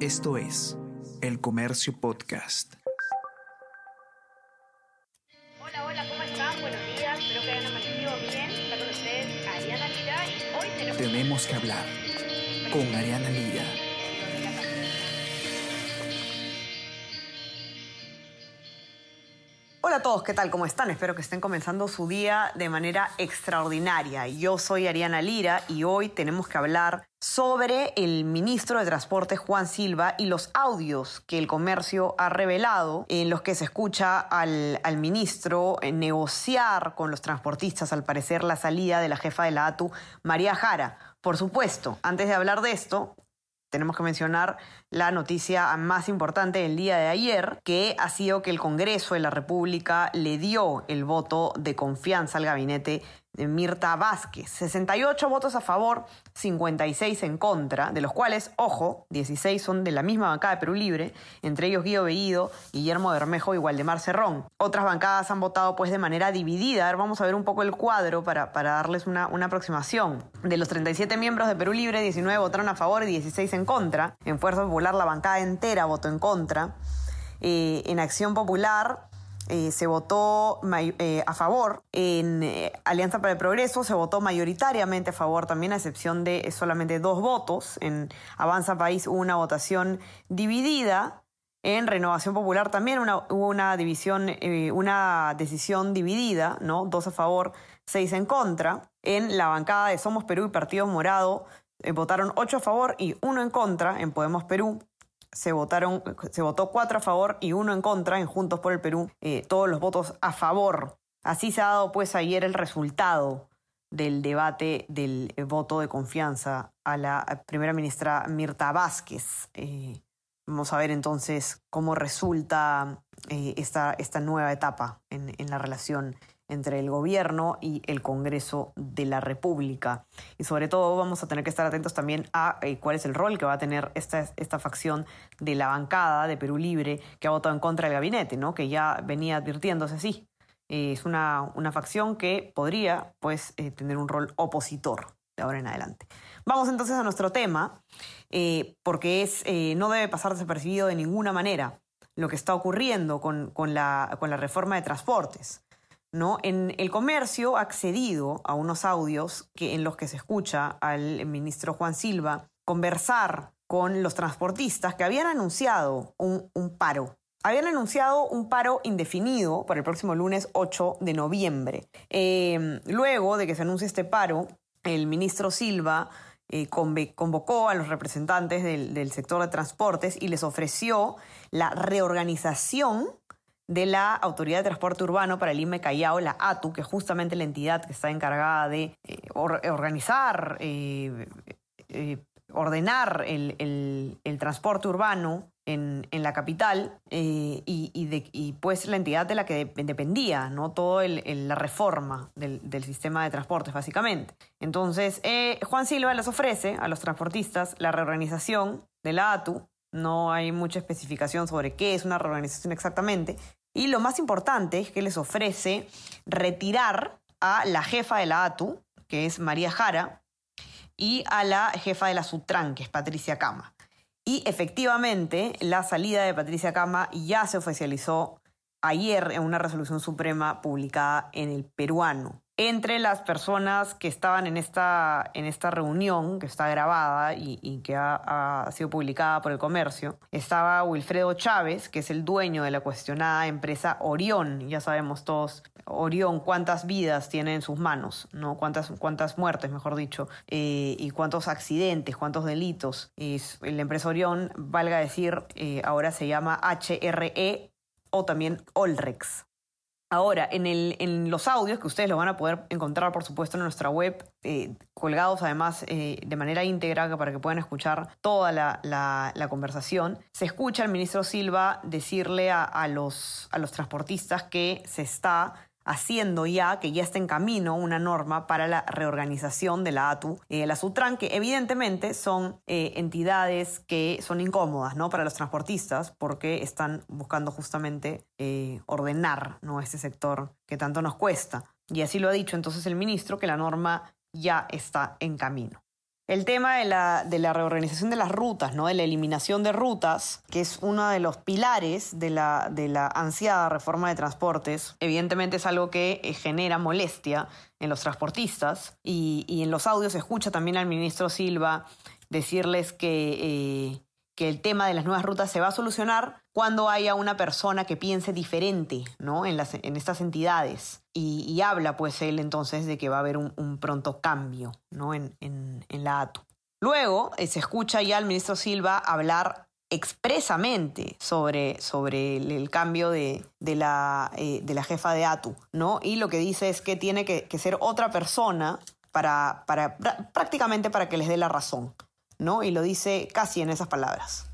Esto es El Comercio Podcast. Hola, hola, ¿cómo están? Buenos días, espero que hayan amanecido bien. Está con ustedes Ariana Lira y hoy tenemos... Tenemos que hablar con Ariana Lira. Hola a todos, ¿qué tal? ¿Cómo están? Espero que estén comenzando su día de manera extraordinaria. Yo soy Ariana Lira y hoy tenemos que hablar sobre el ministro de Transporte Juan Silva y los audios que el comercio ha revelado en los que se escucha al, al ministro negociar con los transportistas, al parecer, la salida de la jefa de la ATU, María Jara. Por supuesto, antes de hablar de esto, tenemos que mencionar la noticia más importante del día de ayer, que ha sido que el Congreso de la República le dio el voto de confianza al gabinete de Mirta Vázquez. 68 votos a favor, 56 en contra, de los cuales, ojo, 16 son de la misma bancada de Perú Libre, entre ellos Guido Bellido, Guillermo Bermejo y Waldemar Cerrón. Otras bancadas han votado pues de manera dividida. A ver, vamos a ver un poco el cuadro para, para darles una, una aproximación. De los 37 miembros de Perú Libre, 19 votaron a favor y 16 en contra. En Fuerza Popular la bancada entera votó en contra. Eh, en Acción Popular eh, se votó eh, a favor. En eh, Alianza para el Progreso se votó mayoritariamente a favor, también a excepción de solamente dos votos. En Avanza País hubo una votación dividida. En Renovación Popular también una, hubo una división, una decisión dividida, ¿no? Dos a favor, seis en contra. En la bancada de Somos Perú y Partido Morado votaron ocho a favor y uno en contra en Podemos Perú se votaron, se votó cuatro a favor y uno en contra en Juntos por el Perú, eh, todos los votos a favor. Así se ha dado pues ayer el resultado del debate del eh, voto de confianza a la primera ministra Mirta Vázquez. Eh, vamos a ver entonces cómo resulta esta, esta nueva etapa en la relación entre el gobierno y el Congreso de la República. Y sobre todo vamos a tener que estar atentos también a eh, cuál es el rol que va a tener esta, esta facción de la bancada de Perú Libre que ha votado en contra del gabinete, ¿no? que ya venía advirtiéndose así. Eh, es una, una, facción que podría pues, eh, tener un rol opositor de ahora en adelante. Vamos entonces a nuestro tema, porque es, no debe pasar desapercibido de ninguna manera lo que está ocurriendo con, con, la, con la reforma de transportes. En el comercio ha accedido a unos audios que, en los que se escucha al ministro Juan Silva conversar con los transportistas que habían anunciado un, paro. Habían anunciado un paro indefinido para el próximo lunes 8 de noviembre. Em, luego de que se anuncie este paro, el ministro Silva eh, convocó a los representantes del sector de transportes y les ofreció la reorganización de la Autoridad de Transporte Urbano para el IME Callao, la ATU, que es justamente la entidad que está encargada de eh, organizar, eh, eh, ordenar el, transporte urbano en, la capital y, pues la entidad de la que dependía ¿no? toda la reforma del, del, sistema de transportes, básicamente. Entonces, Juan Silva les ofrece a los transportistas la reorganización de la ATU no hay mucha especificación sobre qué es una reorganización exactamente. Y lo más importante es que les ofrece retirar a la jefa de la ATU, que es María Jara, y a la jefa de la SUTRAN, que es Patricia Cama. Y efectivamente, la salida de Patricia Cama ya se oficializó ayer en una resolución suprema publicada en el peruano. Entre las personas que estaban en esta, en esta reunión, que está grabada y, que ha, sido publicada por el comercio, estaba Wilfredo Chávez, que es el dueño de la cuestionada empresa Orión. Ya sabemos todos, Orión, cuántas vidas tiene en sus manos, ¿no? Cuántas, cuántas muertes, mejor dicho, eh, y cuántos accidentes, cuántos delitos. Y la empresa Orión, valga decir, eh, ahora se llama HRE o también Olrex. Ahora, en, el, en, los audios, que ustedes lo van a poder encontrar, por supuesto, en nuestra web, eh, colgados además eh, de manera íntegra para que puedan escuchar toda la, la, conversación, se escucha al ministro Silva decirle los, a los transportistas que se está haciendo ya, que ya está en camino, una norma para la reorganización de la ATU, eh, la SUTRAN, que evidentemente son eh, entidades que son incómodas ¿no? para los transportistas porque están buscando justamente eh, ordenar ¿no? este sector que tanto nos cuesta. Y así lo ha dicho entonces el ministro, que la norma ya está en camino. El tema de la, de la reorganización de las rutas, ¿no? de la eliminación de rutas, que es uno de los pilares de la, de la ansiada reforma de transportes, evidentemente es algo que eh, genera molestia en los transportistas y, y en los audios se escucha también al ministro Silva decirles que, eh, que el tema de las nuevas rutas se va a solucionar cuando haya una persona que piense diferente ¿no? en, las, en estas entidades. Y, habla pues él entonces de que va a haber un, pronto cambio ¿no? en, en, en la ATU. Luego eh, se escucha ya al ministro Silva hablar expresamente sobre, sobre el, el cambio de, de, la, eh, de la jefa de ATU, ¿no? Y lo que dice es que tiene que, que ser otra persona para, para, prácticamente para que les dé la razón, ¿no? Y lo dice casi en esas palabras.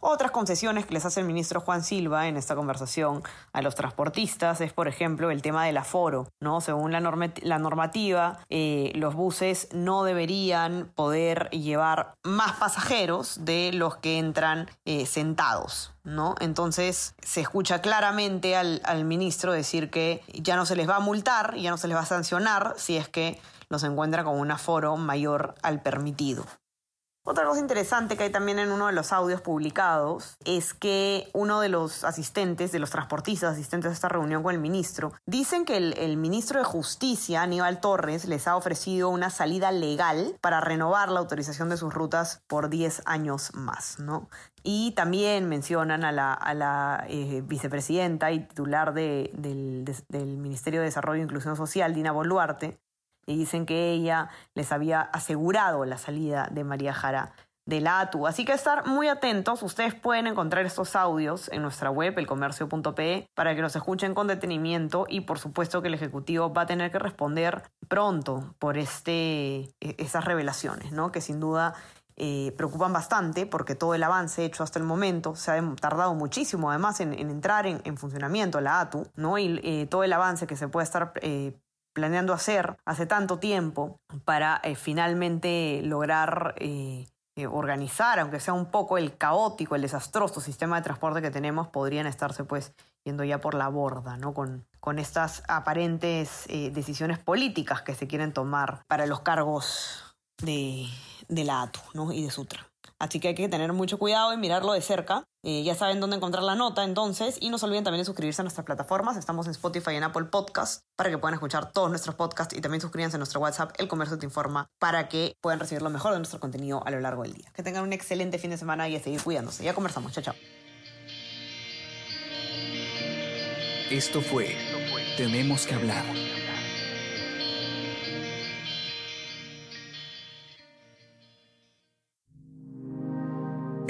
Otras concesiones que les hace el ministro Juan Silva en esta conversación a los transportistas es, por ejemplo, el tema del aforo. ¿no? Según la, normativa, eh, los buses no deberían poder llevar más pasajeros de los que entran eh, sentados. ¿no? Entonces se escucha claramente al, al ministro decir que ya no se les va a multar, ya no se les va a sancionar si es que los encuentra con un aforo mayor al permitido. Otra cosa interesante que hay también en uno de los audios publicados es que uno de los asistentes, de los transportistas asistentes a esta reunión con el ministro, dicen que el, ministro de Justicia, Aníbal Torres, les ha ofrecido una salida legal para renovar la autorización de sus rutas por 10 años más, ¿no? Y también mencionan a la, eh, vicepresidenta y titular de, del, de, del Ministerio de Desarrollo e Inclusión Social, Dina Boluarte, y dicen que ella les había asegurado la salida de María Jara de la ATU. Así que estar muy atentos, ustedes pueden encontrar estos audios en nuestra web, elcomercio.pe, para que los escuchen con detenimiento y por supuesto que el Ejecutivo va a tener que responder pronto por este, esas revelaciones, ¿no? que sin duda eh, preocupan bastante porque todo el avance hecho hasta el momento se ha tardado muchísimo además en, en entrar en, en, funcionamiento la ATU, ¿no? Y eh, todo el avance que se puede estar eh, planeando hacer hace tanto tiempo para eh, finalmente lograr eh, eh, organizar, aunque sea un poco el caótico, el desastroso sistema de transporte que tenemos, podrían estarse pues yendo ya por la borda, ¿no? Con, con estas aparentes decisiones políticas que se quieren tomar para los cargos de, de la ATU ¿no? y de Sutra. Así que hay que tener mucho cuidado y mirarlo de cerca. Eh, ya saben dónde encontrar la nota entonces. Y no se olviden también de suscribirse a nuestras plataformas. Estamos en Spotify y en Apple Podcast para que puedan escuchar todos nuestros podcasts. Y también suscríbanse a nuestro WhatsApp, El Comercio Te Informa, para que puedan recibir lo mejor de nuestro contenido a lo largo del día. Que tengan un excelente fin de semana y a seguir cuidándose. Ya conversamos. Chao, chao. Esto fue Tenemos que hablar.